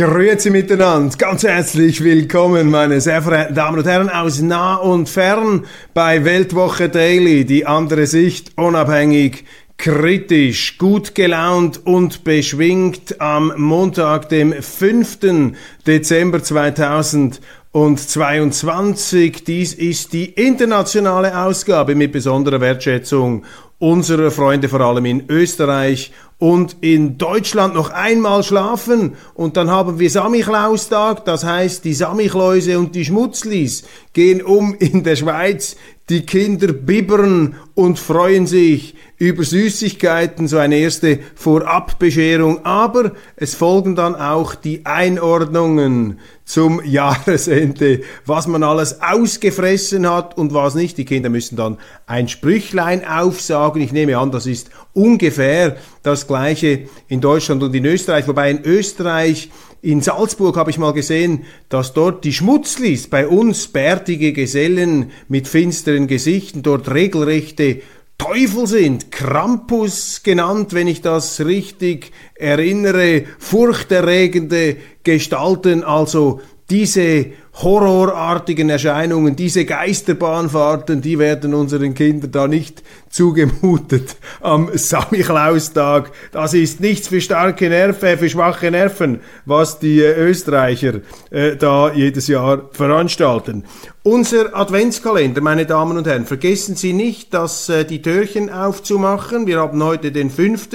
Grüezi miteinander, ganz herzlich willkommen, meine sehr verehrten Damen und Herren aus nah und fern bei Weltwoche Daily, die andere Sicht, unabhängig, kritisch, gut gelaunt und beschwingt am Montag, dem 5. Dezember 2022. Dies ist die internationale Ausgabe mit besonderer Wertschätzung unserer Freunde vor allem in Österreich und in Deutschland noch einmal schlafen. Und dann haben wir Samichlaustag, das heißt die Samichlläuse und die Schmutzlis gehen um in der Schweiz, die Kinder bibbern und freuen sich über Süßigkeiten, so eine erste Vorabbescherung, aber es folgen dann auch die Einordnungen zum Jahresende, was man alles ausgefressen hat und was nicht. Die Kinder müssen dann ein Sprüchlein aufsagen. Ich nehme an, das ist ungefähr das gleiche in Deutschland und in Österreich, wobei in Österreich in Salzburg habe ich mal gesehen, dass dort die Schmutzlis, bei uns bärtige Gesellen mit finsteren Gesichten, dort regelrechte Teufel sind, Krampus genannt, wenn ich das richtig erinnere, furchterregende Gestalten, also diese horrorartigen Erscheinungen, diese Geisterbahnfahrten, die werden unseren Kindern da nicht zugemutet am Samichlaustag. Das ist nichts für starke Nerven, äh, für schwache Nerven, was die äh, Österreicher äh, da jedes Jahr veranstalten. Unser Adventskalender, meine Damen und Herren, vergessen Sie nicht, dass äh, die Türchen aufzumachen. Wir haben heute den 5.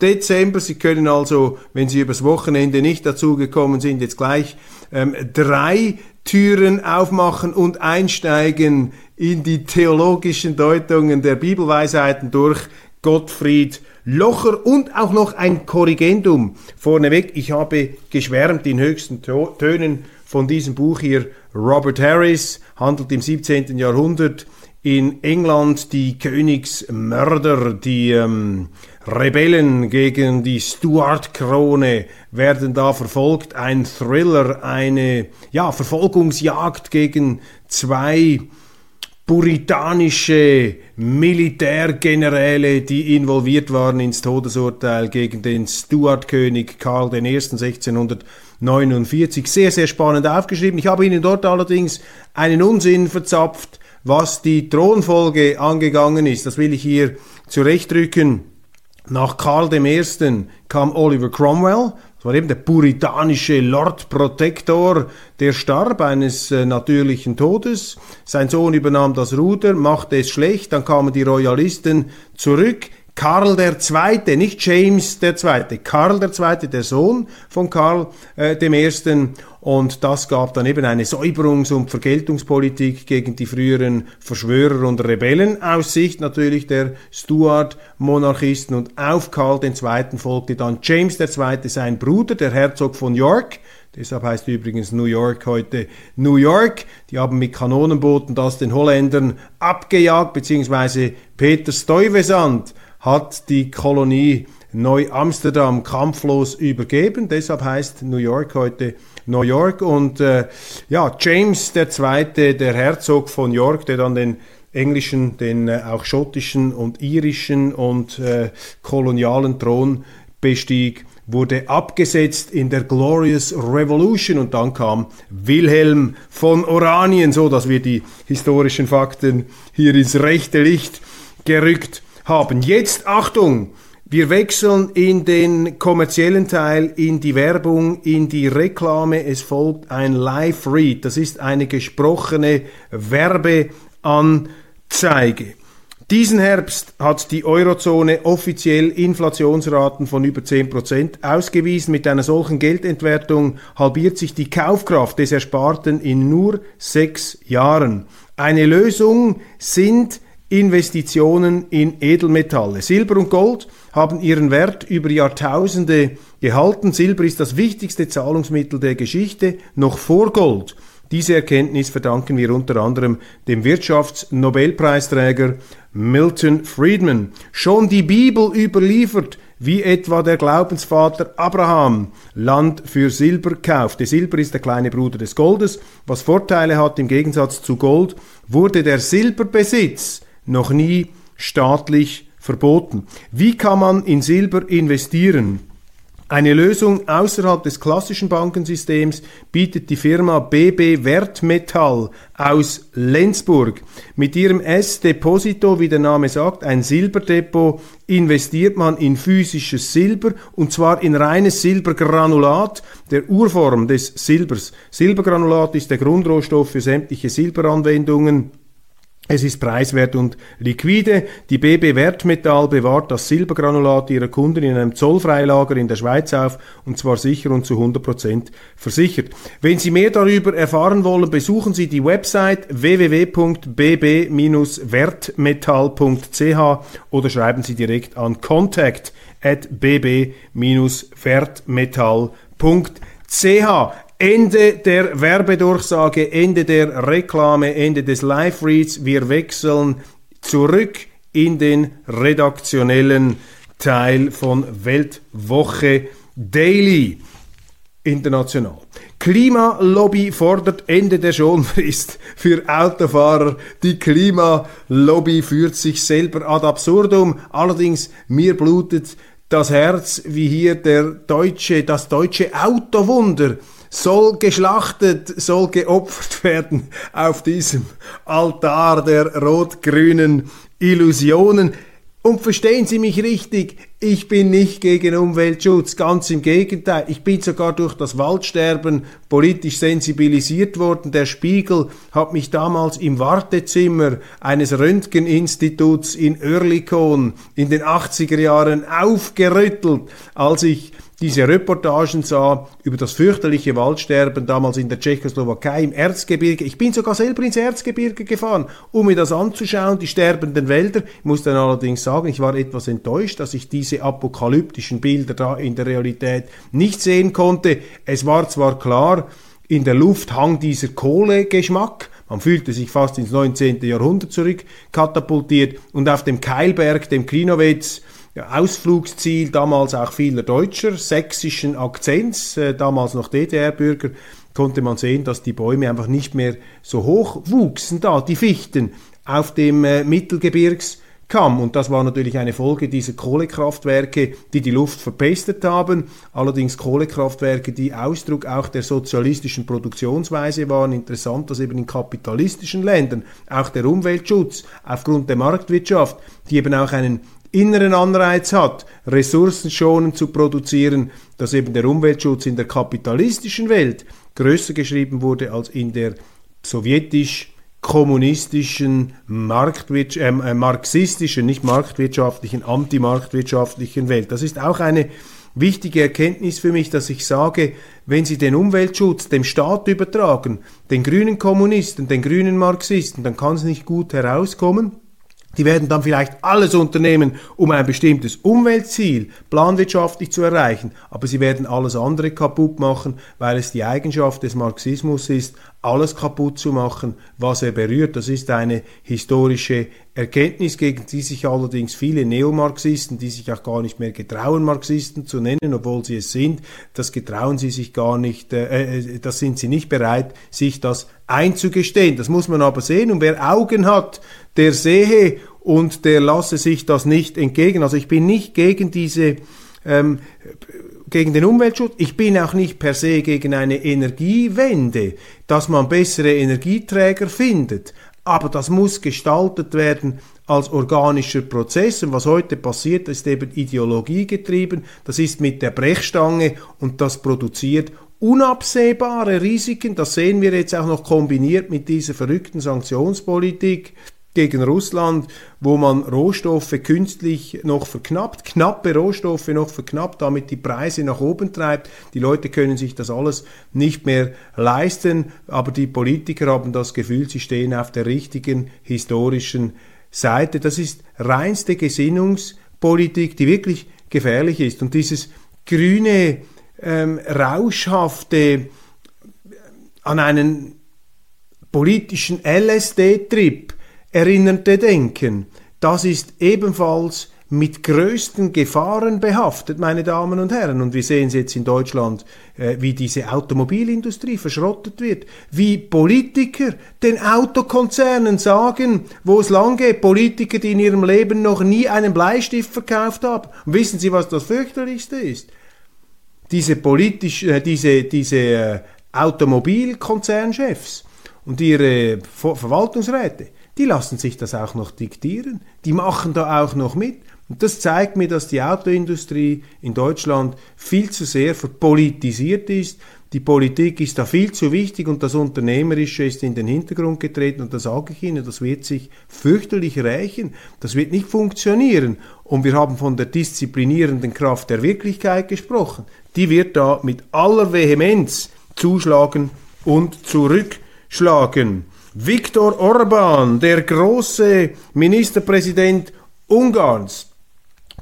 Dezember. Sie können also, wenn Sie übers Wochenende nicht dazugekommen sind, jetzt gleich ähm, drei Türen aufmachen und einsteigen in die theologischen Deutungen der Bibelweisheiten durch Gottfried Locher und auch noch ein Korrigendum vorneweg. Ich habe geschwärmt in höchsten Tönen von diesem Buch hier. Robert Harris handelt im 17. Jahrhundert in England die Königsmörder, die ähm, Rebellen gegen die Stuart-Krone werden da verfolgt. Ein Thriller, eine ja, Verfolgungsjagd gegen zwei puritanische Militärgeneräle, die involviert waren ins Todesurteil gegen den Stuart-König Karl I. 1649. Sehr, sehr spannend aufgeschrieben. Ich habe Ihnen dort allerdings einen Unsinn verzapft was die Thronfolge angegangen ist, das will ich hier zurechtrücken. Nach Karl I. kam Oliver Cromwell, das war eben der puritanische Lord Protector, der starb eines äh, natürlichen Todes. Sein Sohn übernahm das Ruder, machte es schlecht, dann kamen die Royalisten zurück. Karl II., nicht James II., Karl II., der Sohn von Karl äh, I. Und das gab dann eben eine Säuberungs- und Vergeltungspolitik gegen die früheren Verschwörer und Rebellen aus Sicht natürlich der Stuart-Monarchisten. Und auf Karl II. folgte dann James II., sein Bruder, der Herzog von York. Deshalb heißt übrigens New York heute New York. Die haben mit Kanonenbooten das den Holländern abgejagt, beziehungsweise Peter Stuyvesant hat die Kolonie Neu-Amsterdam kampflos übergeben. Deshalb heißt New York heute New York. Und äh, ja, James II., der Herzog von York, der dann den englischen, den äh, auch schottischen und irischen und äh, kolonialen Thron bestieg, wurde abgesetzt in der Glorious Revolution und dann kam Wilhelm von Oranien, so dass wir die historischen Fakten hier ins rechte Licht gerückt haben. Jetzt Achtung, wir wechseln in den kommerziellen Teil, in die Werbung, in die Reklame. Es folgt ein Live-Read. Das ist eine gesprochene Werbeanzeige. Diesen Herbst hat die Eurozone offiziell Inflationsraten von über 10% ausgewiesen. Mit einer solchen Geldentwertung halbiert sich die Kaufkraft des Ersparten in nur sechs Jahren. Eine Lösung sind Investitionen in Edelmetalle. Silber und Gold haben ihren Wert über Jahrtausende gehalten. Silber ist das wichtigste Zahlungsmittel der Geschichte, noch vor Gold. Diese Erkenntnis verdanken wir unter anderem dem Wirtschaftsnobelpreisträger Milton Friedman. Schon die Bibel überliefert, wie etwa der Glaubensvater Abraham Land für Silber kaufte. Silber ist der kleine Bruder des Goldes. Was Vorteile hat im Gegensatz zu Gold, wurde der Silberbesitz noch nie staatlich verboten. Wie kann man in Silber investieren? Eine Lösung außerhalb des klassischen Bankensystems bietet die Firma BB Wertmetall aus Lenzburg. Mit ihrem S-Deposito, wie der Name sagt, ein Silberdepot, investiert man in physisches Silber und zwar in reines Silbergranulat, der Urform des Silbers. Silbergranulat ist der Grundrohstoff für sämtliche Silberanwendungen es ist preiswert und liquide. Die BB Wertmetall bewahrt das Silbergranulat ihrer Kunden in einem Zollfreilager in der Schweiz auf und zwar sicher und zu 100% versichert. Wenn Sie mehr darüber erfahren wollen, besuchen Sie die Website www.bb-wertmetall.ch oder schreiben Sie direkt an contact at bb-wertmetall.ch. Ende der Werbedurchsage, Ende der Reklame, Ende des Live-Reads. Wir wechseln zurück in den redaktionellen Teil von Weltwoche Daily. International. Klimalobby fordert Ende der Schonfrist für Autofahrer. Die Klimalobby führt sich selber ad absurdum. Allerdings mir blutet das Herz, wie hier der deutsche, das deutsche Autowunder soll geschlachtet, soll geopfert werden auf diesem Altar der rot-grünen Illusionen. Und verstehen Sie mich richtig, ich bin nicht gegen Umweltschutz, ganz im Gegenteil. Ich bin sogar durch das Waldsterben politisch sensibilisiert worden. Der Spiegel hat mich damals im Wartezimmer eines Röntgeninstituts in Oerlikon in den 80er Jahren aufgerüttelt, als ich diese Reportagen sah über das fürchterliche Waldsterben damals in der Tschechoslowakei im Erzgebirge. Ich bin sogar selber ins Erzgebirge gefahren, um mir das anzuschauen, die sterbenden Wälder. Ich muss dann allerdings sagen, ich war etwas enttäuscht, dass ich diese apokalyptischen Bilder da in der Realität nicht sehen konnte. Es war zwar klar, in der Luft hang dieser Kohlegeschmack, man fühlte sich fast ins 19. Jahrhundert zurück katapultiert und auf dem Keilberg, dem Klinowetz, Ausflugsziel damals auch vieler Deutscher, sächsischen Akzents, äh, damals noch DDR-Bürger, konnte man sehen, dass die Bäume einfach nicht mehr so hoch wuchsen da, die Fichten, auf dem äh, Mittelgebirgskamm. Und das war natürlich eine Folge dieser Kohlekraftwerke, die die Luft verpestet haben. Allerdings Kohlekraftwerke, die Ausdruck auch der sozialistischen Produktionsweise waren. Interessant, dass eben in kapitalistischen Ländern auch der Umweltschutz aufgrund der Marktwirtschaft, die eben auch einen inneren Anreiz hat, ressourcenschonend zu produzieren, dass eben der Umweltschutz in der kapitalistischen Welt größer geschrieben wurde als in der sowjetisch kommunistischen, Marktwirtsch äh, äh, marxistischen, nicht marktwirtschaftlichen, antimarktwirtschaftlichen Welt. Das ist auch eine wichtige Erkenntnis für mich, dass ich sage, wenn Sie den Umweltschutz dem Staat übertragen, den grünen Kommunisten, den grünen Marxisten, dann kann es nicht gut herauskommen. Die werden dann vielleicht alles unternehmen, um ein bestimmtes Umweltziel planwirtschaftlich zu erreichen, aber sie werden alles andere kaputt machen, weil es die Eigenschaft des Marxismus ist, alles kaputt zu machen, was er berührt. Das ist eine historische Erkenntnis, gegen die sich allerdings viele Neomarxisten, die sich auch gar nicht mehr getrauen, Marxisten zu nennen, obwohl sie es sind, das getrauen sie sich gar nicht, äh, äh, das sind sie nicht bereit, sich das einzugestehen. Das muss man aber sehen und wer Augen hat, der sehe und der lasse sich das nicht entgegen. Also ich bin nicht gegen diese ähm, gegen den Umweltschutz. Ich bin auch nicht per se gegen eine Energiewende, dass man bessere Energieträger findet. Aber das muss gestaltet werden als organischer Prozess. Und was heute passiert, ist eben ideologiegetrieben. Das ist mit der Brechstange und das produziert unabsehbare Risiken. Das sehen wir jetzt auch noch kombiniert mit dieser verrückten Sanktionspolitik gegen Russland, wo man Rohstoffe künstlich noch verknappt, knappe Rohstoffe noch verknappt, damit die Preise nach oben treibt. Die Leute können sich das alles nicht mehr leisten, aber die Politiker haben das Gefühl, sie stehen auf der richtigen historischen Seite. Das ist reinste Gesinnungspolitik, die wirklich gefährlich ist. Und dieses grüne, ähm, rauschhafte, an einen politischen LSD-Trip erinnerte Denken, das ist ebenfalls mit größten Gefahren behaftet, meine Damen und Herren. Und wir sehen es jetzt in Deutschland, äh, wie diese Automobilindustrie verschrottet wird, wie Politiker den Autokonzernen sagen, wo es lang geht, Politiker, die in ihrem Leben noch nie einen Bleistift verkauft haben. Und wissen Sie, was das fürchterlichste ist? Diese politisch, äh, diese, diese äh, Automobilkonzernchefs und ihre Verwaltungsräte, die lassen sich das auch noch diktieren. Die machen da auch noch mit. Und das zeigt mir, dass die Autoindustrie in Deutschland viel zu sehr verpolitisiert ist. Die Politik ist da viel zu wichtig und das Unternehmerische ist in den Hintergrund getreten und da sage ich Ihnen, das wird sich fürchterlich rächen. Das wird nicht funktionieren. Und wir haben von der disziplinierenden Kraft der Wirklichkeit gesprochen. Die wird da mit aller Vehemenz zuschlagen und zurückschlagen. Viktor Orban, der große Ministerpräsident Ungarns,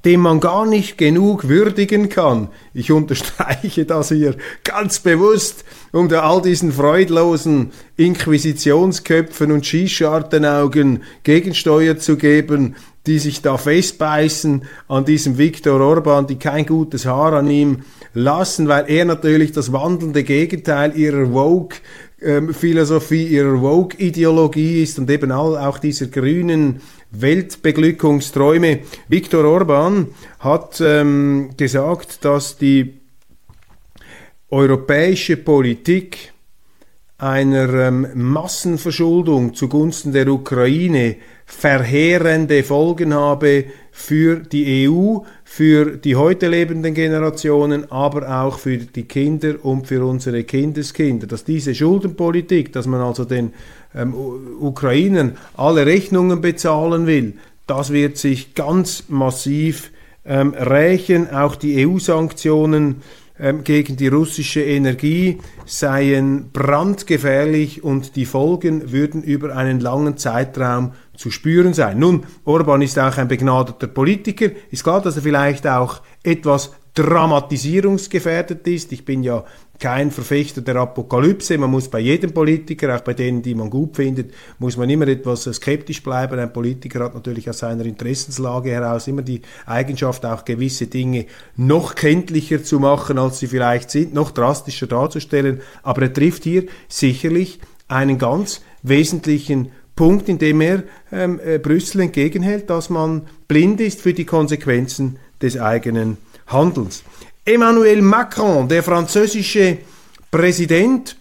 den man gar nicht genug würdigen kann. Ich unterstreiche das hier ganz bewusst, um all diesen freudlosen Inquisitionsköpfen und Skischartenaugen Gegensteuer zu geben, die sich da festbeißen an diesem Viktor Orban, die kein gutes Haar an ihm lassen, weil er natürlich das wandelnde Gegenteil ihrer Vogue ähm, Philosophie, ihrer Vogue-Ideologie ist und eben auch dieser grünen Weltbeglückungsträume. Viktor Orban hat ähm, gesagt, dass die europäische Politik einer ähm, Massenverschuldung zugunsten der Ukraine verheerende Folgen habe für die EU, für die heute lebenden Generationen, aber auch für die Kinder und für unsere Kindeskinder. Dass diese Schuldenpolitik, dass man also den ähm, Ukrainern alle Rechnungen bezahlen will, das wird sich ganz massiv ähm, rächen. Auch die EU-Sanktionen ähm, gegen die russische Energie seien brandgefährlich und die Folgen würden über einen langen Zeitraum zu spüren sein. Nun, Orban ist auch ein begnadeter Politiker. Ist klar, dass er vielleicht auch etwas dramatisierungsgefährdet ist. Ich bin ja kein Verfechter der Apokalypse. Man muss bei jedem Politiker, auch bei denen, die man gut findet, muss man immer etwas skeptisch bleiben. Ein Politiker hat natürlich aus seiner Interessenslage heraus immer die Eigenschaft, auch gewisse Dinge noch kenntlicher zu machen, als sie vielleicht sind, noch drastischer darzustellen. Aber er trifft hier sicherlich einen ganz wesentlichen Punkt, in dem er ähm, äh, Brüssel entgegenhält, dass man blind ist für die Konsequenzen des eigenen Handelns. Emmanuel Macron, der französische Präsident,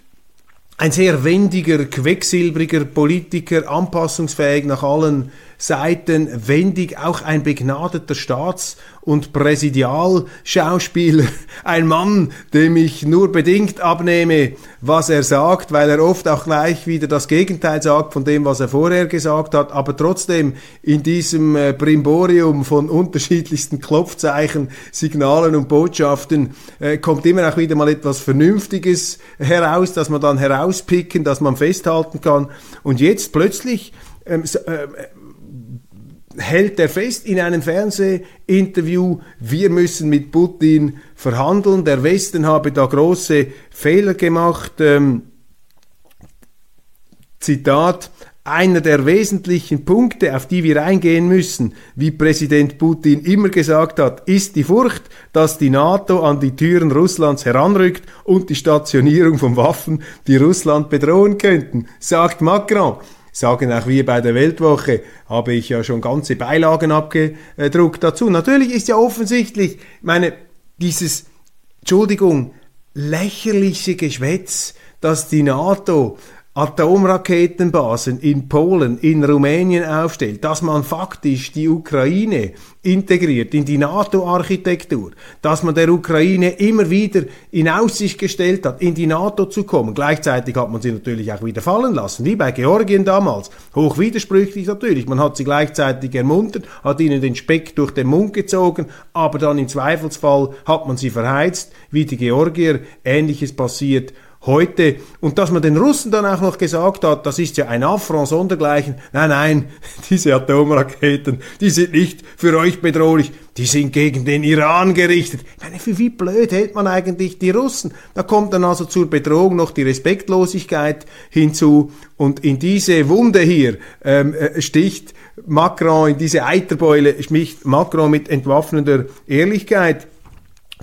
ein sehr wendiger, quecksilbriger Politiker, anpassungsfähig nach allen Seiten, wendig, auch ein begnadeter Staats- und Präsidialschauspieler, ein Mann, dem ich nur bedingt abnehme, was er sagt, weil er oft auch gleich wieder das Gegenteil sagt von dem, was er vorher gesagt hat, aber trotzdem in diesem äh, Brimborium von unterschiedlichsten Klopfzeichen, Signalen und Botschaften äh, kommt immer auch wieder mal etwas Vernünftiges heraus, dass man dann herauspicken, dass man festhalten kann. Und jetzt plötzlich ähm, äh, hält er fest in einem Fernsehinterview, wir müssen mit Putin verhandeln, der Westen habe da große Fehler gemacht. Ähm, Zitat, einer der wesentlichen Punkte, auf die wir eingehen müssen, wie Präsident Putin immer gesagt hat, ist die Furcht, dass die NATO an die Türen Russlands heranrückt und die Stationierung von Waffen, die Russland bedrohen könnten, sagt Macron sagen auch wir bei der Weltwoche, habe ich ja schon ganze Beilagen abgedruckt dazu. Natürlich ist ja offensichtlich, meine, dieses, Entschuldigung, lächerliche Geschwätz, dass die NATO Atomraketenbasen in Polen, in Rumänien aufstellt, dass man faktisch die Ukraine integriert in die NATO-Architektur, dass man der Ukraine immer wieder in Aussicht gestellt hat, in die NATO zu kommen. Gleichzeitig hat man sie natürlich auch wieder fallen lassen, wie bei Georgien damals. Hoch widersprüchlich natürlich. Man hat sie gleichzeitig ermuntert, hat ihnen den Speck durch den Mund gezogen, aber dann im Zweifelsfall hat man sie verheizt, wie die Georgier. Ähnliches passiert heute. Und dass man den Russen dann auch noch gesagt hat, das ist ja ein Affront sondergleichen. Nein, nein, diese Atomraketen, die sind nicht für euch bedrohlich, die sind gegen den Iran gerichtet. Ich meine, für wie blöd hält man eigentlich die Russen? Da kommt dann also zur Bedrohung noch die Respektlosigkeit hinzu. Und in diese Wunde hier ähm, äh, sticht Macron, in diese Eiterbeule sticht Macron mit entwaffnender Ehrlichkeit.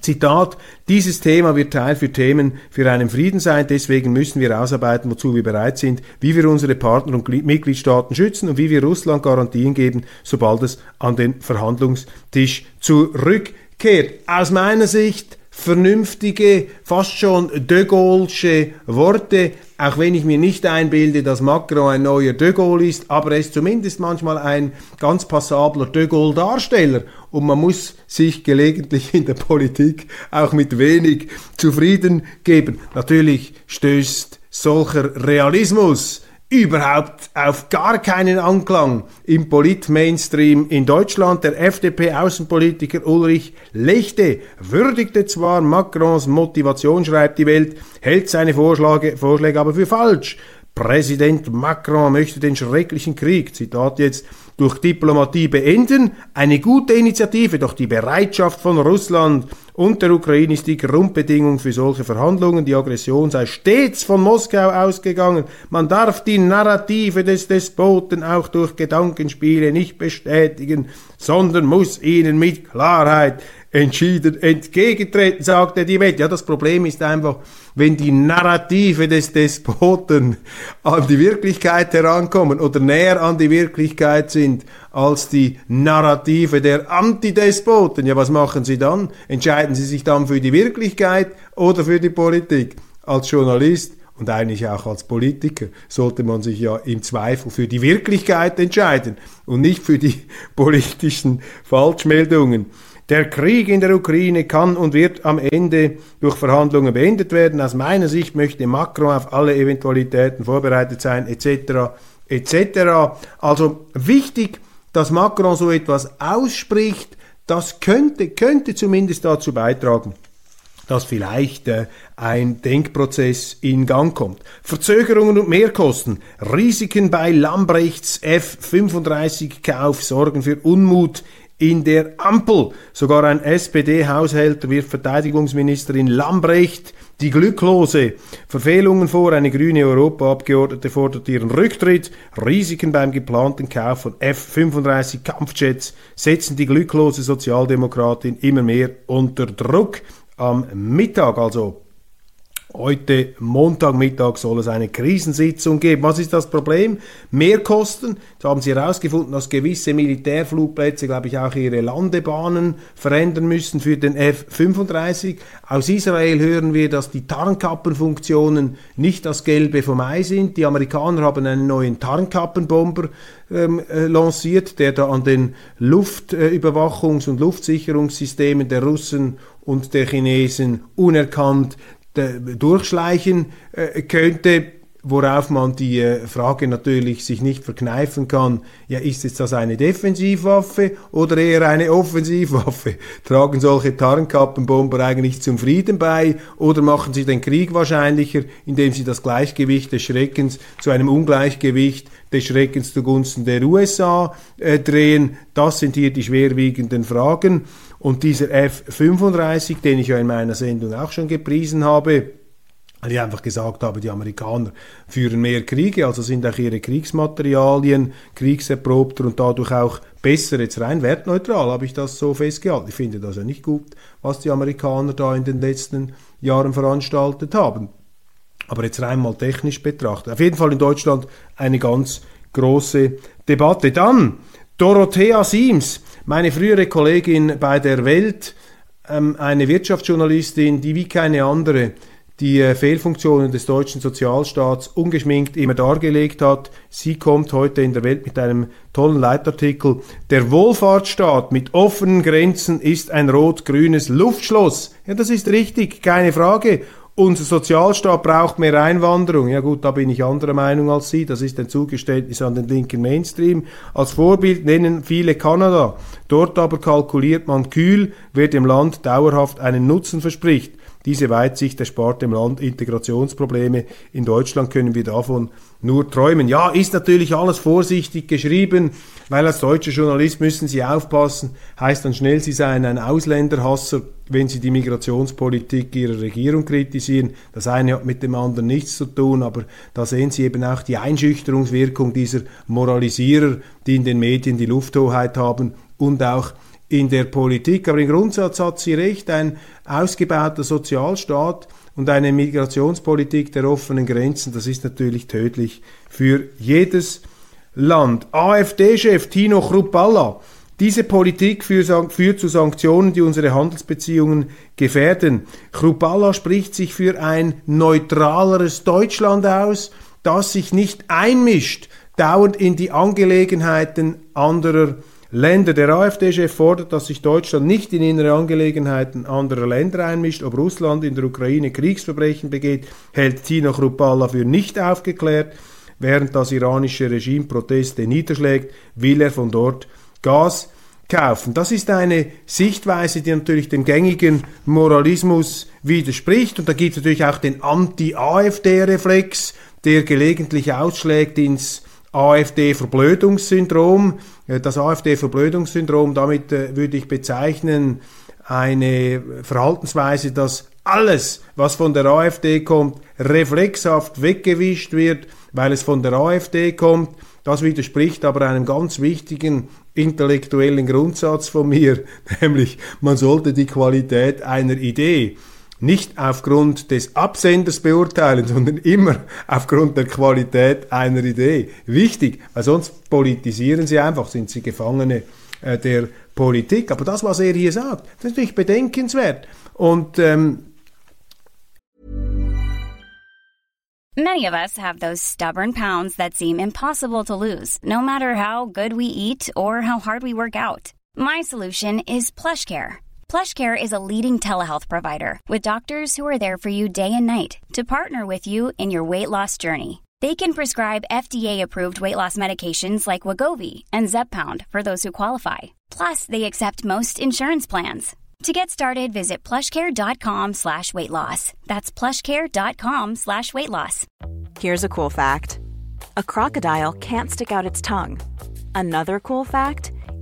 Zitat, dieses Thema wird Teil für Themen für einen Frieden sein, deswegen müssen wir ausarbeiten, wozu wir bereit sind, wie wir unsere Partner und Mitgliedstaaten schützen und wie wir Russland Garantien geben, sobald es an den Verhandlungstisch zurückkehrt. Aus meiner Sicht vernünftige, fast schon de Gaulle'sche Worte, auch wenn ich mir nicht einbilde, dass Macron ein neuer de Gaulle ist, aber er ist zumindest manchmal ein ganz passabler de Gaulle-Darsteller und man muss sich gelegentlich in der Politik auch mit wenig zufrieden geben. Natürlich stößt solcher Realismus überhaupt auf gar keinen Anklang im Polit-Mainstream in Deutschland. Der FDP-Außenpolitiker Ulrich Lechte würdigte zwar Macrons Motivation, schreibt die Welt, hält seine Vorschläge, Vorschläge aber für falsch. Präsident Macron möchte den schrecklichen Krieg, Zitat jetzt, durch Diplomatie beenden. Eine gute Initiative, doch die Bereitschaft von Russland und der Ukraine ist die Grundbedingung für solche Verhandlungen. Die Aggression sei stets von Moskau ausgegangen. Man darf die Narrative des Despoten auch durch Gedankenspiele nicht bestätigen, sondern muss ihnen mit Klarheit entschieden entgegentreten, sagte die Welt. Ja, das Problem ist einfach, wenn die Narrative des Despoten an die Wirklichkeit herankommen oder näher an die Wirklichkeit sind als die Narrative der Antidespoten, ja, was machen sie dann? Entscheiden sie sich dann für die Wirklichkeit oder für die Politik? Als Journalist und eigentlich auch als Politiker sollte man sich ja im Zweifel für die Wirklichkeit entscheiden und nicht für die politischen Falschmeldungen. Der Krieg in der Ukraine kann und wird am Ende durch Verhandlungen beendet werden. Aus meiner Sicht möchte Macron auf alle Eventualitäten vorbereitet sein, etc. etc. Also wichtig, dass Macron so etwas ausspricht, das könnte, könnte zumindest dazu beitragen, dass vielleicht äh, ein Denkprozess in Gang kommt. Verzögerungen und Mehrkosten, Risiken bei Lambrechts F-35-Kauf sorgen für Unmut in der Ampel. Sogar ein SPD-Haushälter wirft Verteidigungsministerin Lambrecht die glücklose Verfehlungen vor. Eine grüne Europaabgeordnete fordert ihren Rücktritt. Risiken beim geplanten Kauf von F-35 Kampfjets setzen die glücklose Sozialdemokratin immer mehr unter Druck. Am Mittag, also Heute Montagmittag soll es eine Krisensitzung geben. Was ist das Problem? Mehrkosten. Da haben sie herausgefunden, dass gewisse Militärflugplätze, glaube ich, auch ihre Landebahnen verändern müssen für den F-35. Aus Israel hören wir, dass die Tarnkappenfunktionen nicht das Gelbe vom Ei sind. Die Amerikaner haben einen neuen Tarnkappenbomber ähm, äh, lanciert, der da an den Luftüberwachungs- und Luftsicherungssystemen der Russen und der Chinesen unerkannt durchschleichen äh, könnte, worauf man die äh, Frage natürlich sich nicht verkneifen kann, ja, ist jetzt das eine Defensivwaffe oder eher eine Offensivwaffe? Tragen solche Tarnkappenbomber eigentlich zum Frieden bei oder machen sie den Krieg wahrscheinlicher, indem sie das Gleichgewicht des Schreckens zu einem Ungleichgewicht des Schreckens zugunsten der USA äh, drehen? Das sind hier die schwerwiegenden Fragen. Und dieser F-35, den ich ja in meiner Sendung auch schon gepriesen habe, weil ich einfach gesagt habe, die Amerikaner führen mehr Kriege, also sind auch ihre Kriegsmaterialien kriegserprobter und dadurch auch besser, jetzt rein wertneutral habe ich das so festgehalten. Ich finde das ja nicht gut, was die Amerikaner da in den letzten Jahren veranstaltet haben. Aber jetzt rein mal technisch betrachtet. Auf jeden Fall in Deutschland eine ganz große Debatte. Dann Dorothea Siems meine frühere Kollegin bei der Welt, ähm, eine Wirtschaftsjournalistin, die wie keine andere die äh, Fehlfunktionen des deutschen Sozialstaats ungeschminkt immer dargelegt hat. Sie kommt heute in der Welt mit einem tollen Leitartikel. Der Wohlfahrtsstaat mit offenen Grenzen ist ein rot-grünes Luftschloss. Ja, das ist richtig, keine Frage. Unser Sozialstaat braucht mehr Einwanderung. Ja gut, da bin ich anderer Meinung als Sie. Das ist ein Zugeständnis an den linken Mainstream. Als Vorbild nennen viele Kanada. Dort aber kalkuliert man kühl, wer dem Land dauerhaft einen Nutzen verspricht. Diese Weitsicht erspart dem Land Integrationsprobleme. In Deutschland können wir davon nur träumen. Ja, ist natürlich alles vorsichtig geschrieben, weil als deutscher Journalist müssen Sie aufpassen, heißt dann schnell, Sie seien ein Ausländerhasser, wenn Sie die Migrationspolitik Ihrer Regierung kritisieren. Das eine hat mit dem anderen nichts zu tun, aber da sehen Sie eben auch die Einschüchterungswirkung dieser Moralisierer, die in den Medien die Lufthoheit haben und auch in der Politik. Aber im Grundsatz hat sie recht, ein ausgebauter Sozialstaat und eine Migrationspolitik der offenen Grenzen, das ist natürlich tödlich für jedes Land. AfD-Chef Tino Chrupalla. Diese Politik führt zu Sanktionen, die unsere Handelsbeziehungen gefährden. Chrupalla spricht sich für ein neutraleres Deutschland aus, das sich nicht einmischt, dauernd in die Angelegenheiten anderer Länder. Der AfD-Chef fordert, dass sich Deutschland nicht in innere Angelegenheiten anderer Länder einmischt. Ob Russland in der Ukraine Kriegsverbrechen begeht, hält Tino Chrupalla für nicht aufgeklärt. Während das iranische Regime Proteste niederschlägt, will er von dort Gas kaufen. Das ist eine Sichtweise, die natürlich dem gängigen Moralismus widerspricht. Und da gibt es natürlich auch den Anti-AfD-Reflex, der gelegentlich ausschlägt ins AfD-Verblödungssyndrom. Äh, das AfD-Verblödungssyndrom, damit äh, würde ich bezeichnen, eine Verhaltensweise, dass alles, was von der AfD kommt, reflexhaft weggewischt wird, weil es von der AfD kommt. Das widerspricht aber einem ganz wichtigen intellektuellen Grundsatz von mir, nämlich man sollte die Qualität einer Idee nicht aufgrund des Absenders beurteilen, sondern immer aufgrund der Qualität einer Idee. Wichtig, weil sonst politisieren sie einfach, sind sie Gefangene äh, der Politik. Aber das, was er hier sagt, das ist natürlich bedenkenswert. Und ähm, Many of us have those stubborn pounds that seem impossible to lose, no matter how good we eat or how hard we work out. My solution is PlushCare. PlushCare is a leading telehealth provider with doctors who are there for you day and night to partner with you in your weight loss journey. They can prescribe FDA-approved weight loss medications like Wagovi and Zepbound for those who qualify. Plus, they accept most insurance plans. To get started, visit plushcare.com slash weight loss. That's plushcare.com slash weight loss. Here's a cool fact. A crocodile can't stick out its tongue. Another cool fact,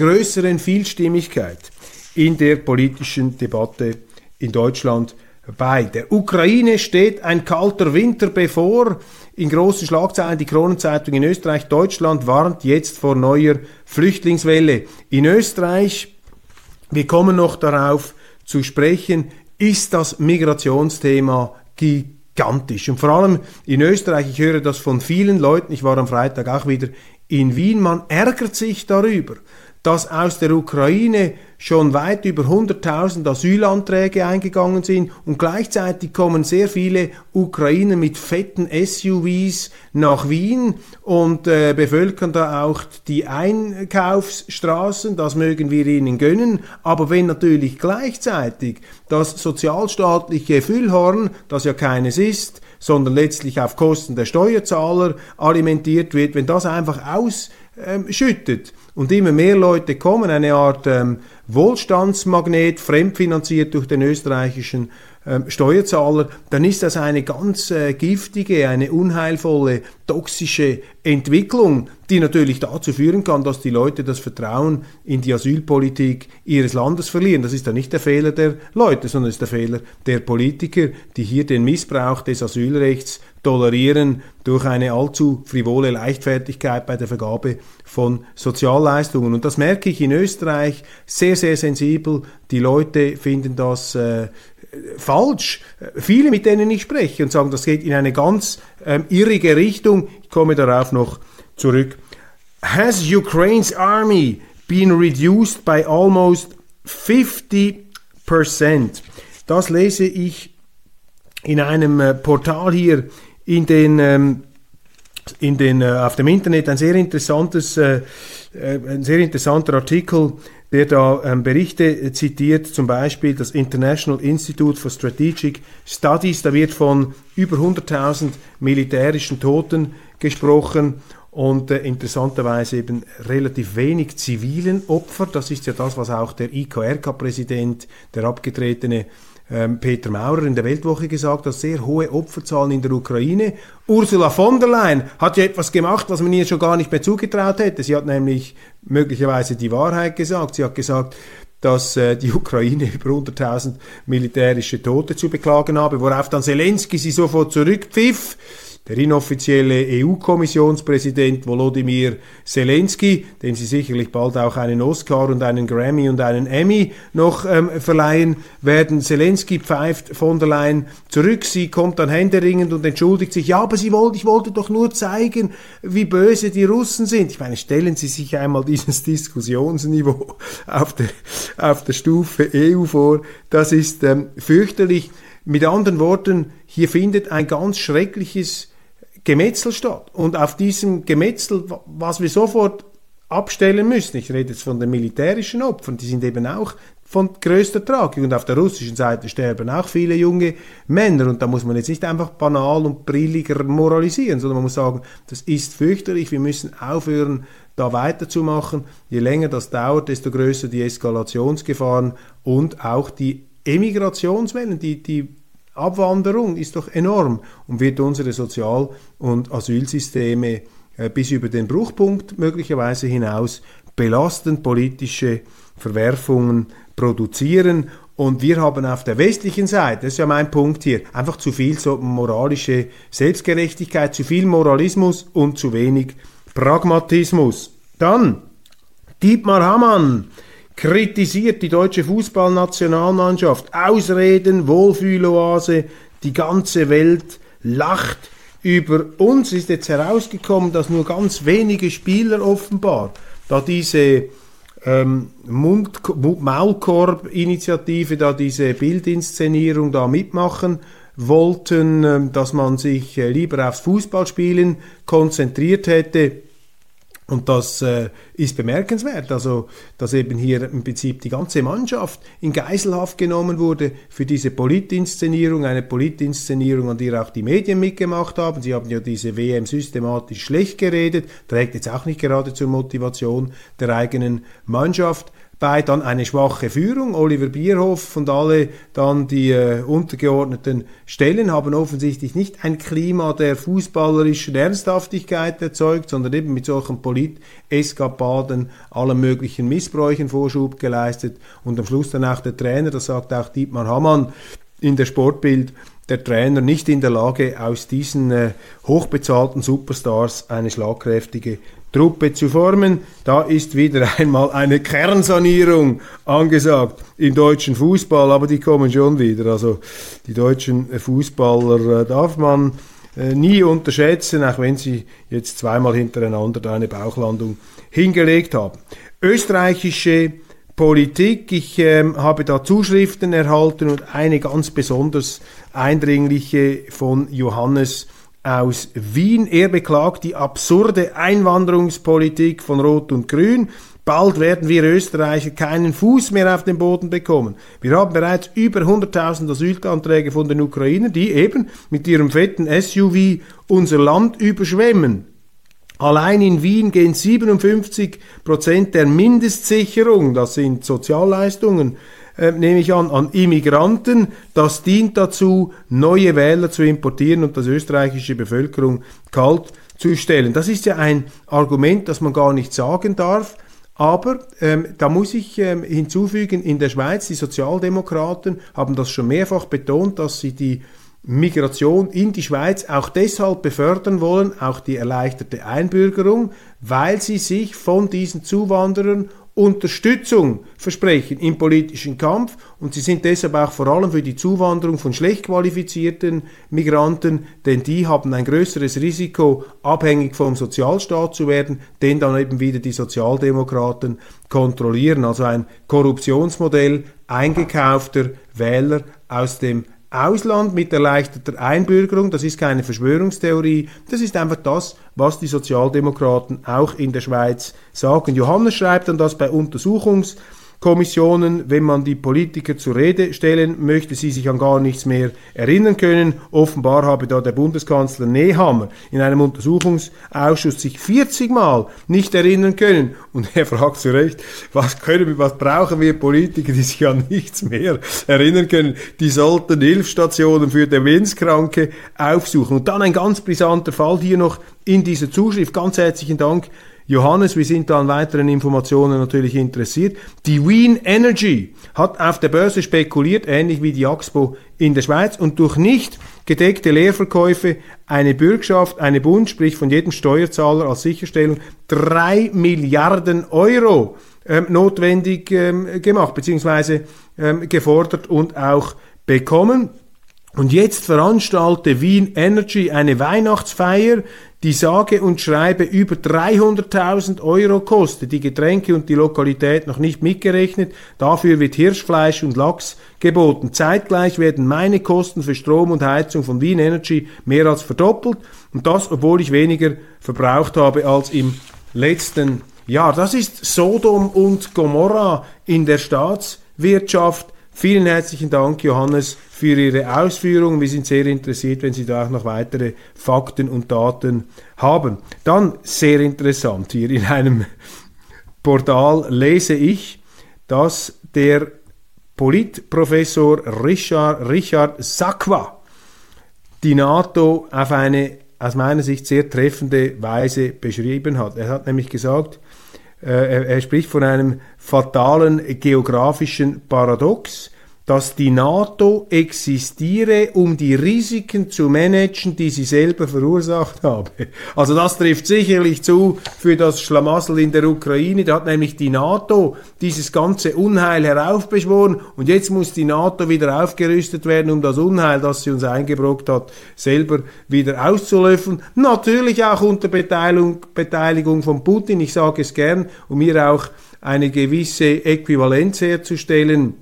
größeren Vielstimmigkeit in der politischen Debatte in Deutschland bei. Der Ukraine steht ein kalter Winter bevor. In großen Schlagzeilen die Kronenzeitung in Österreich, Deutschland warnt jetzt vor neuer Flüchtlingswelle. In Österreich, wir kommen noch darauf zu sprechen, ist das Migrationsthema gigantisch. Und vor allem in Österreich, ich höre das von vielen Leuten, ich war am Freitag auch wieder in Wien, man ärgert sich darüber, dass aus der Ukraine schon weit über 100.000 Asylanträge eingegangen sind und gleichzeitig kommen sehr viele Ukrainer mit fetten SUVs nach Wien und äh, bevölkern da auch die Einkaufsstraßen, das mögen wir ihnen gönnen, aber wenn natürlich gleichzeitig das sozialstaatliche Füllhorn, das ja keines ist, sondern letztlich auf Kosten der Steuerzahler alimentiert wird, wenn das einfach ausschüttet, und immer mehr Leute kommen, eine Art ähm, Wohlstandsmagnet, fremdfinanziert durch den österreichischen ähm, Steuerzahler, dann ist das eine ganz äh, giftige, eine unheilvolle, toxische Entwicklung, die natürlich dazu führen kann, dass die Leute das Vertrauen in die Asylpolitik ihres Landes verlieren. Das ist dann nicht der Fehler der Leute, sondern ist der Fehler der Politiker, die hier den Missbrauch des Asylrechts tolerieren durch eine allzu frivole Leichtfertigkeit bei der Vergabe von Sozialleistungen. Und das merke ich in Österreich sehr, sehr sensibel. Die Leute finden das äh, falsch. Viele, mit denen ich spreche, und sagen, das geht in eine ganz ähm, irrige Richtung. Ich komme darauf noch zurück. Has Ukraine's army been reduced by almost 50%? Das lese ich in einem äh, Portal hier in den, ähm, in den, äh, auf dem Internet ein sehr interessantes, äh, äh, ein sehr interessanter Artikel, der da ähm, Berichte zitiert, zum Beispiel das International Institute for Strategic Studies, da wird von über 100.000 militärischen Toten gesprochen und äh, interessanterweise eben relativ wenig zivilen Opfer. Das ist ja das, was auch der IKRK-Präsident, der abgetretene Peter Maurer in der Weltwoche gesagt hat, sehr hohe Opferzahlen in der Ukraine. Ursula von der Leyen hat ja etwas gemacht, was man ihr schon gar nicht mehr zugetraut hätte. Sie hat nämlich möglicherweise die Wahrheit gesagt. Sie hat gesagt, dass äh, die Ukraine über 100.000 militärische Tote zu beklagen habe, worauf dann Zelensky sie sofort zurückpfiff der inoffizielle EU-Kommissionspräsident Volodymyr Zelensky, dem sie sicherlich bald auch einen Oscar und einen Grammy und einen Emmy noch ähm, verleihen werden. Zelensky pfeift von der Leyen zurück, sie kommt dann händeringend und entschuldigt sich, ja, aber sie wollte, ich wollte doch nur zeigen, wie böse die Russen sind. Ich meine, stellen Sie sich einmal dieses Diskussionsniveau auf der, auf der Stufe EU vor, das ist ähm, fürchterlich. Mit anderen Worten, hier findet ein ganz schreckliches Gemetzel statt. Und auf diesem Gemetzel, was wir sofort abstellen müssen, ich rede jetzt von den militärischen Opfern, die sind eben auch von größter Tragik. Und auf der russischen Seite sterben auch viele junge Männer. Und da muss man jetzt nicht einfach banal und brilliger moralisieren, sondern man muss sagen, das ist fürchterlich. Wir müssen aufhören, da weiterzumachen. Je länger das dauert, desto größer die Eskalationsgefahren und auch die Emigrationswellen, die, die Abwanderung ist doch enorm und wird unsere Sozial- und Asylsysteme äh, bis über den Bruchpunkt möglicherweise hinaus belastend politische Verwerfungen produzieren. Und wir haben auf der westlichen Seite, das ist ja mein Punkt hier, einfach zu viel so moralische Selbstgerechtigkeit, zu viel Moralismus und zu wenig Pragmatismus. Dann Dietmar Hamann kritisiert die deutsche Fußballnationalmannschaft. Ausreden, Wohlfühloase, die ganze Welt lacht über uns. Ist jetzt herausgekommen, dass nur ganz wenige Spieler offenbar da diese ähm, Maulkorb-Initiative, da diese Bildinszenierung da mitmachen wollten, ähm, dass man sich äh, lieber aufs Fußballspielen konzentriert hätte. Und das äh, ist bemerkenswert, also dass eben hier im Prinzip die ganze Mannschaft in Geiselhaft genommen wurde für diese Politinszenierung, eine Politinszenierung, an der auch die Medien mitgemacht haben. Sie haben ja diese WM systematisch schlecht geredet, trägt jetzt auch nicht gerade zur Motivation der eigenen Mannschaft bei, dann eine schwache Führung. Oliver Bierhoff und alle dann die äh, untergeordneten Stellen haben offensichtlich nicht ein Klima der fußballerischen Ernsthaftigkeit erzeugt, sondern eben mit solchen Polit-Eskapaden allen möglichen Missbräuchen Vorschub geleistet und am Schluss dann auch der Trainer, das sagt auch Dietmar Hammann in der Sportbild, der Trainer nicht in der Lage, aus diesen äh, hochbezahlten Superstars eine schlagkräftige Truppe zu formen. Da ist wieder einmal eine Kernsanierung angesagt im deutschen Fußball, aber die kommen schon wieder. Also die deutschen Fußballer äh, darf man äh, nie unterschätzen, auch wenn sie jetzt zweimal hintereinander eine Bauchlandung hingelegt haben. Österreichische Politik. Ich äh, habe da Zuschriften erhalten und eine ganz besonders eindringliche von Johannes aus Wien. Er beklagt die absurde Einwanderungspolitik von Rot und Grün. Bald werden wir Österreicher keinen Fuß mehr auf den Boden bekommen. Wir haben bereits über 100.000 Asylanträge von den Ukrainern, die eben mit ihrem fetten SUV unser Land überschwemmen. Allein in Wien gehen 57 Prozent der Mindestsicherung, das sind Sozialleistungen, äh, nehme ich an, an Immigranten. Das dient dazu, neue Wähler zu importieren und das österreichische Bevölkerung kalt zu stellen. Das ist ja ein Argument, das man gar nicht sagen darf. Aber ähm, da muss ich ähm, hinzufügen, in der Schweiz, die Sozialdemokraten haben das schon mehrfach betont, dass sie die Migration in die Schweiz auch deshalb befördern wollen, auch die erleichterte Einbürgerung, weil sie sich von diesen Zuwanderern Unterstützung versprechen im politischen Kampf und sie sind deshalb auch vor allem für die Zuwanderung von schlecht qualifizierten Migranten, denn die haben ein größeres Risiko, abhängig vom Sozialstaat zu werden, den dann eben wieder die Sozialdemokraten kontrollieren. Also ein Korruptionsmodell eingekaufter Wähler aus dem Ausland mit erleichterter Einbürgerung, das ist keine Verschwörungstheorie, das ist einfach das, was die Sozialdemokraten auch in der Schweiz sagen. Johannes schreibt dann das bei Untersuchungs- Kommissionen, wenn man die Politiker zur Rede stellen möchte, sie sich an gar nichts mehr erinnern können. Offenbar habe da der Bundeskanzler Nehammer in einem Untersuchungsausschuss sich 40 Mal nicht erinnern können. Und er fragt zu Recht, was können wir, was brauchen wir Politiker, die sich an nichts mehr erinnern können? Die sollten Hilfsstationen für Demenzkranke aufsuchen. Und dann ein ganz brisanter Fall hier noch in dieser Zuschrift. Ganz herzlichen Dank Johannes, wir sind da an weiteren Informationen natürlich interessiert. Die Wien Energy hat auf der Börse spekuliert, ähnlich wie die Axpo in der Schweiz, und durch nicht gedeckte Leerverkäufe eine Bürgschaft, eine Bund, sprich von jedem Steuerzahler als Sicherstellung, drei Milliarden Euro ähm, notwendig ähm, gemacht, beziehungsweise ähm, gefordert und auch bekommen. Und jetzt veranstalte Wien Energy eine Weihnachtsfeier, die sage und schreibe über 300.000 Euro kostet, die Getränke und die Lokalität noch nicht mitgerechnet. Dafür wird Hirschfleisch und Lachs geboten. Zeitgleich werden meine Kosten für Strom und Heizung von Wien Energy mehr als verdoppelt und das, obwohl ich weniger verbraucht habe als im letzten Jahr. Das ist Sodom und Gomorra in der Staatswirtschaft. Vielen herzlichen Dank, Johannes, für Ihre Ausführungen. Wir sind sehr interessiert, wenn Sie da auch noch weitere Fakten und Daten haben. Dann sehr interessant hier in einem Portal lese ich, dass der Politprofessor Richard, Richard Sakwa die NATO auf eine aus meiner Sicht sehr treffende Weise beschrieben hat. Er hat nämlich gesagt, er, er spricht von einem fatalen geografischen Paradox, dass die NATO existiere, um die Risiken zu managen, die sie selber verursacht habe. Also das trifft sicherlich zu für das Schlamassel in der Ukraine. Da hat nämlich die NATO dieses ganze Unheil heraufbeschworen und jetzt muss die NATO wieder aufgerüstet werden, um das Unheil, das sie uns eingebrockt hat, selber wieder auszulöffeln. Natürlich auch unter Beteiligung, Beteiligung von Putin, ich sage es gern, um hier auch eine gewisse Äquivalenz herzustellen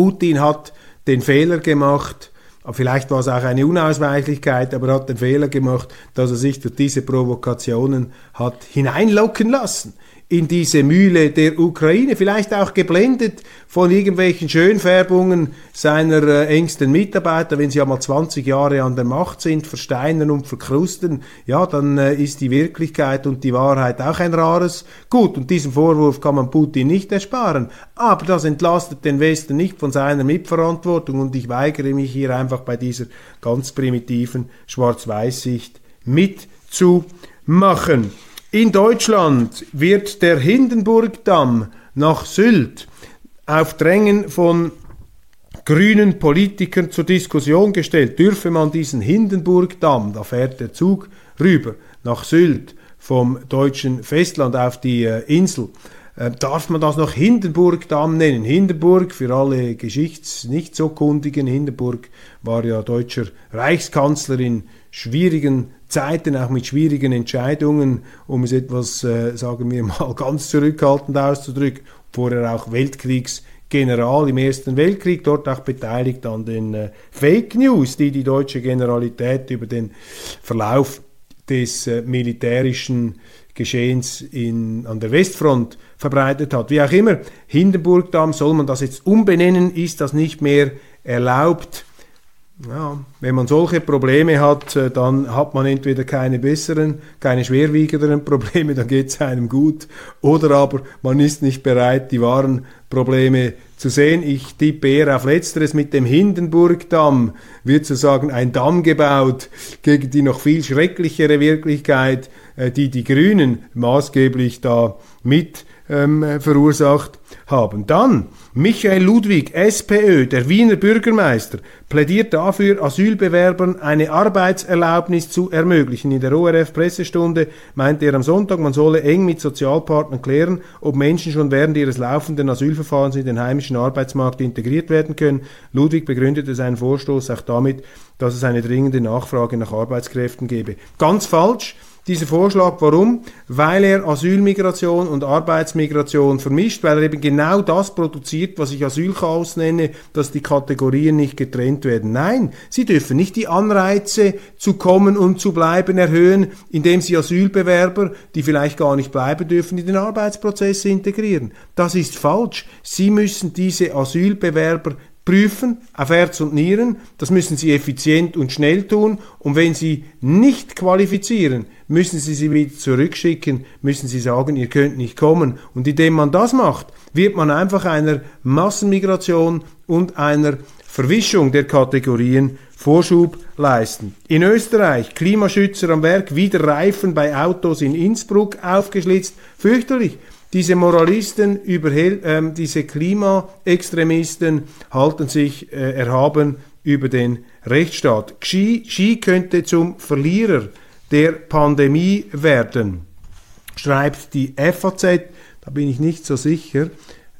Putin hat den Fehler gemacht, vielleicht war es auch eine Unausweichlichkeit, aber er hat den Fehler gemacht, dass er sich durch diese Provokationen hat hineinlocken lassen in diese Mühle der Ukraine, vielleicht auch geblendet von irgendwelchen Schönfärbungen seiner äh, engsten Mitarbeiter, wenn sie einmal 20 Jahre an der Macht sind, versteinern und verkrusten, ja, dann äh, ist die Wirklichkeit und die Wahrheit auch ein rares Gut. Und diesen Vorwurf kann man Putin nicht ersparen. Aber das entlastet den Westen nicht von seiner Mitverantwortung und ich weigere mich hier einfach bei dieser ganz primitiven Schwarz-Weiß-Sicht mitzumachen. In Deutschland wird der Hindenburgdamm nach Sylt auf Drängen von grünen Politikern zur Diskussion gestellt. Dürfe man diesen Hindenburgdamm, da fährt der Zug rüber nach Sylt vom deutschen Festland auf die äh, Insel, äh, darf man das noch Hindenburgdamm nennen? Hindenburg, für alle Geschichts nicht so kundigen, Hindenburg war ja deutscher Reichskanzler in schwierigen Zeiten, auch mit schwierigen Entscheidungen, um es etwas, äh, sagen wir mal, ganz zurückhaltend auszudrücken, vorher auch Weltkriegsgeneral im Ersten Weltkrieg, dort auch beteiligt an den äh, Fake News, die die deutsche Generalität über den Verlauf des äh, militärischen Geschehens in, an der Westfront verbreitet hat. Wie auch immer, Hindenburgdamm, soll man das jetzt umbenennen, ist das nicht mehr erlaubt ja, wenn man solche Probleme hat, äh, dann hat man entweder keine besseren, keine schwerwiegenderen Probleme, dann geht es einem gut, oder aber man ist nicht bereit, die wahren Probleme zu sehen. Ich tippe eher auf Letzteres. Mit dem Hindenburgdamm wird sozusagen ein Damm gebaut gegen die noch viel schrecklichere Wirklichkeit, äh, die die Grünen maßgeblich da mit ähm, verursacht haben. Dann Michael Ludwig, SPÖ, der Wiener Bürgermeister, plädiert dafür, Asylbewerbern eine Arbeitserlaubnis zu ermöglichen. In der ORF-Pressestunde meinte er am Sonntag, man solle eng mit Sozialpartnern klären, ob Menschen schon während ihres laufenden Asylverfahrens in den heimischen Arbeitsmarkt integriert werden können. Ludwig begründete seinen Vorstoß auch damit, dass es eine dringende Nachfrage nach Arbeitskräften gebe. Ganz falsch dieser Vorschlag. Warum? Weil er Asylmigration und Arbeitsmigration vermischt, weil er eben genau das produziert, was ich Asylchaos nenne, dass die Kategorien nicht getrennt werden. Nein, sie dürfen nicht die Anreize zu kommen und zu bleiben erhöhen, indem sie Asylbewerber, die vielleicht gar nicht bleiben dürfen, in den Arbeitsprozess integrieren. Das ist falsch. Sie müssen diese Asylbewerber prüfen auf Herz und Nieren. Das müssen Sie effizient und schnell tun. Und wenn Sie nicht qualifizieren, müssen Sie sie wieder zurückschicken, müssen Sie sagen, ihr könnt nicht kommen. Und indem man das macht, wird man einfach einer Massenmigration und einer Verwischung der Kategorien Vorschub leisten. In Österreich Klimaschützer am Werk, wieder Reifen bei Autos in Innsbruck aufgeschlitzt. Fürchterlich. Diese Moralisten, äh, diese Klimaextremisten halten sich äh, erhaben über den Rechtsstaat. Xi, Xi könnte zum Verlierer der Pandemie werden, schreibt die FAZ. Da bin ich nicht so sicher,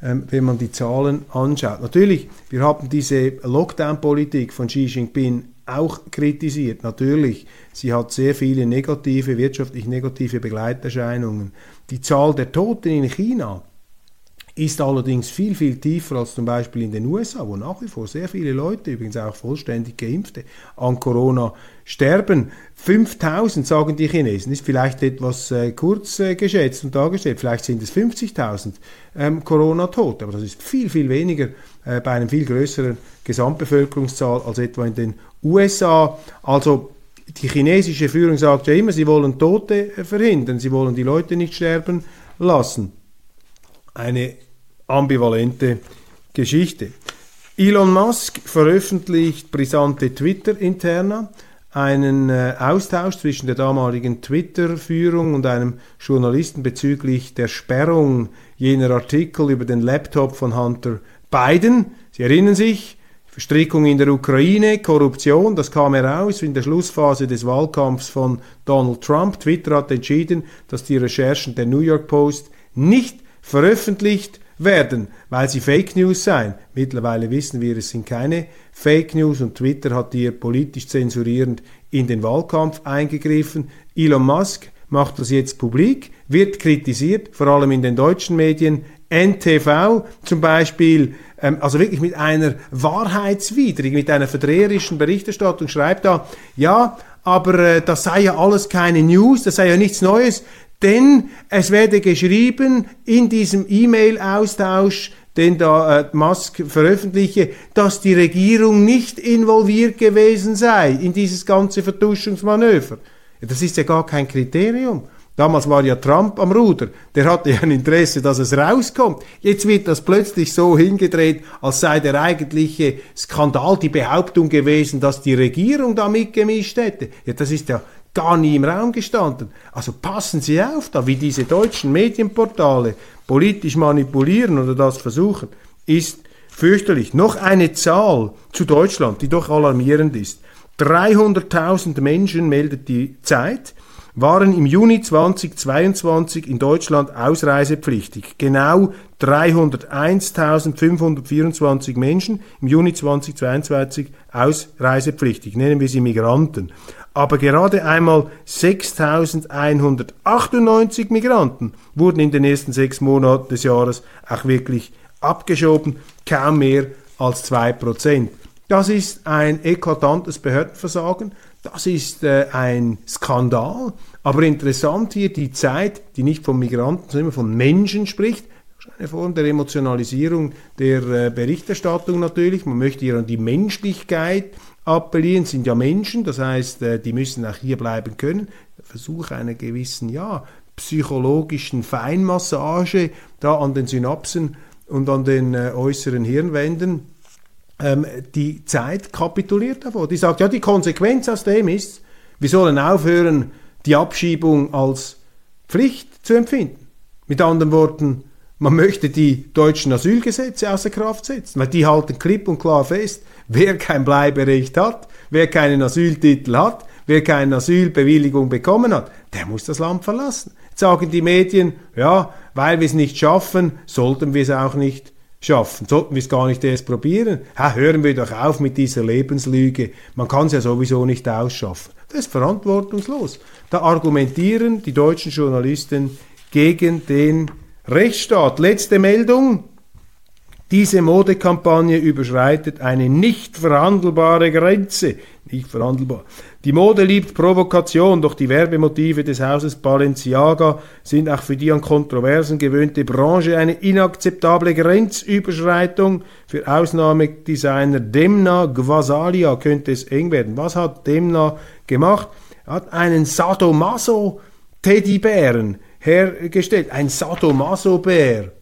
ähm, wenn man die Zahlen anschaut. Natürlich, wir haben diese Lockdown-Politik von Xi Jinping auch kritisiert. Natürlich, sie hat sehr viele negative, wirtschaftlich negative Begleiterscheinungen. Die Zahl der Toten in China ist allerdings viel, viel tiefer als zum Beispiel in den USA, wo nach wie vor sehr viele Leute, übrigens auch vollständig Geimpfte, an Corona sterben. 5000, sagen die Chinesen, ist vielleicht etwas äh, kurz äh, geschätzt und dargestellt. Vielleicht sind es 50.000 ähm, Corona-Tote, aber das ist viel, viel weniger äh, bei einer viel größeren Gesamtbevölkerungszahl als etwa in den USA. Also die chinesische Führung sagt ja immer, sie wollen Tote äh, verhindern, sie wollen die Leute nicht sterben lassen. Eine ambivalente Geschichte. Elon Musk veröffentlicht brisante Twitter-Interna, einen äh, Austausch zwischen der damaligen Twitter-Führung und einem Journalisten bezüglich der Sperrung jener Artikel über den Laptop von Hunter Biden. Sie erinnern sich, Verstrickung in der Ukraine, Korruption, das kam heraus in der Schlussphase des Wahlkampfs von Donald Trump. Twitter hat entschieden, dass die Recherchen der New York Post nicht veröffentlicht werden, weil sie Fake News seien. Mittlerweile wissen wir, es sind keine Fake News und Twitter hat hier politisch zensurierend in den Wahlkampf eingegriffen. Elon Musk macht das jetzt publik, wird kritisiert, vor allem in den deutschen Medien. NTV zum Beispiel ähm, also wirklich mit einer wahrheitswidrigen, mit einer verdreherischen Berichterstattung schreibt da, ja, aber äh, das sei ja alles keine News, das sei ja nichts Neues, denn es werde geschrieben in diesem E-Mail-Austausch, den da äh, Musk veröffentliche, dass die Regierung nicht involviert gewesen sei in dieses ganze Vertuschungsmanöver. Ja, das ist ja gar kein Kriterium. Damals war ja Trump am Ruder, der hatte ja ein Interesse, dass es rauskommt. Jetzt wird das plötzlich so hingedreht, als sei der eigentliche Skandal die Behauptung gewesen, dass die Regierung da mitgemischt hätte. Ja, das ist ja gar nie im Raum gestanden. Also passen Sie auf, da wie diese deutschen Medienportale politisch manipulieren oder das versuchen, ist fürchterlich. Noch eine Zahl zu Deutschland, die doch alarmierend ist. 300.000 Menschen meldet die Zeit waren im Juni 2022 in Deutschland ausreisepflichtig. Genau 301.524 Menschen im Juni 2022 ausreisepflichtig. Nennen wir sie Migranten. Aber gerade einmal 6.198 Migranten wurden in den ersten sechs Monaten des Jahres auch wirklich abgeschoben. Kaum mehr als zwei Prozent. Das ist ein eklatantes Behördenversagen. Das ist äh, ein Skandal. Aber interessant hier die Zeit, die nicht von Migranten, sondern von Menschen spricht. Eine Form der Emotionalisierung der äh, Berichterstattung natürlich. Man möchte hier an die Menschlichkeit appellieren, sind ja Menschen, das heißt, äh, die müssen auch hier bleiben können. Der Versuch einer gewissen, ja, psychologischen Feinmassage da an den Synapsen und an den äh, äußeren Hirnwänden ähm, die Zeit kapituliert davor. Die sagt, ja, die Konsequenz aus dem ist, wir sollen aufhören, die Abschiebung als Pflicht zu empfinden. Mit anderen Worten, man möchte die deutschen Asylgesetze außer Kraft setzen, weil die halten klipp und klar fest, wer kein Bleiberecht hat, wer keinen Asyltitel hat, wer keine Asylbewilligung bekommen hat, der muss das Land verlassen. Jetzt sagen die Medien, ja, weil wir es nicht schaffen, sollten wir es auch nicht schaffen. Sollten wir es gar nicht erst probieren? Ha, hören wir doch auf mit dieser Lebenslüge. Man kann es ja sowieso nicht ausschaffen. Das ist verantwortungslos. Da argumentieren die deutschen Journalisten gegen den Rechtsstaat. Letzte Meldung. Diese Modekampagne überschreitet eine nicht verhandelbare Grenze. Nicht verhandelbar. Die Mode liebt Provokation, doch die Werbemotive des Hauses Balenciaga sind auch für die an Kontroversen gewöhnte Branche eine inakzeptable Grenzüberschreitung. Für Ausnahmedesigner Demna Gvasalia könnte es eng werden. Was hat Demna gemacht? Er hat einen Sadomaso Teddybären hergestellt. Ein Sadomaso-Bär.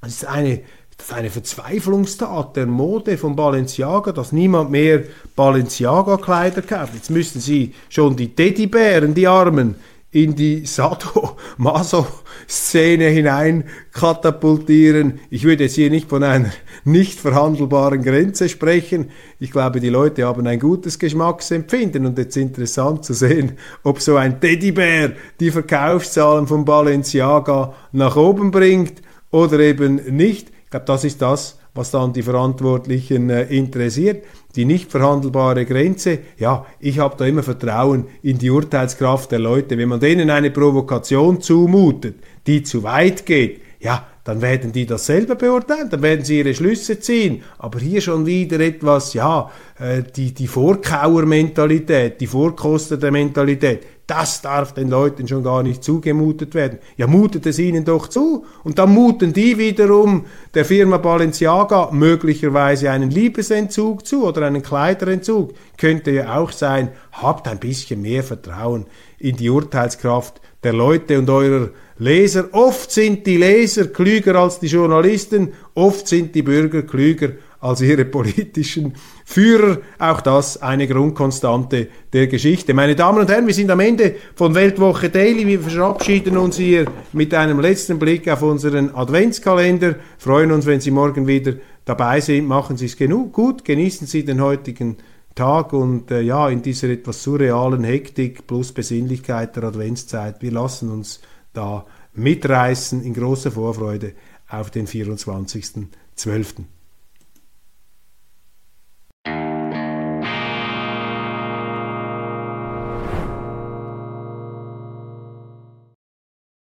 Das ist eine das ist eine Verzweiflungstat der Mode von Balenciaga, dass niemand mehr Balenciaga-Kleider kauft. Jetzt müssten sie schon die Teddybären, die Armen, in die Sado-Maso-Szene hinein katapultieren. Ich würde jetzt hier nicht von einer nicht verhandelbaren Grenze sprechen. Ich glaube, die Leute haben ein gutes Geschmacksempfinden und jetzt interessant zu sehen, ob so ein Teddybär die Verkaufszahlen von Balenciaga nach oben bringt oder eben nicht. Ich glaube, das ist das, was dann die Verantwortlichen äh, interessiert. Die nicht verhandelbare Grenze, ja, ich habe da immer Vertrauen in die Urteilskraft der Leute. Wenn man denen eine Provokation zumutet, die zu weit geht, ja, dann werden die das selber beurteilen, dann werden sie ihre Schlüsse ziehen. Aber hier schon wieder etwas, ja, äh, die, die Vorkauermentalität, die Vorkoster-Mentalität, das darf den Leuten schon gar nicht zugemutet werden. Ja, mutet es ihnen doch zu. Und dann muten die wiederum der Firma Balenciaga möglicherweise einen Liebesentzug zu oder einen Kleiderentzug. Könnte ja auch sein. Habt ein bisschen mehr Vertrauen in die Urteilskraft der Leute und eurer Leser. Oft sind die Leser klüger als die Journalisten, oft sind die Bürger klüger als ihre politischen Führer. Auch das eine Grundkonstante der Geschichte. Meine Damen und Herren, wir sind am Ende von Weltwoche Daily. Wir verabschieden uns hier mit einem letzten Blick auf unseren Adventskalender. Freuen uns, wenn Sie morgen wieder dabei sind. Machen Sie es genug gut. Genießen Sie den heutigen Tag und äh, ja, in dieser etwas surrealen Hektik plus Besinnlichkeit der Adventszeit. Wir lassen uns da mitreißen in großer Vorfreude auf den 24.12.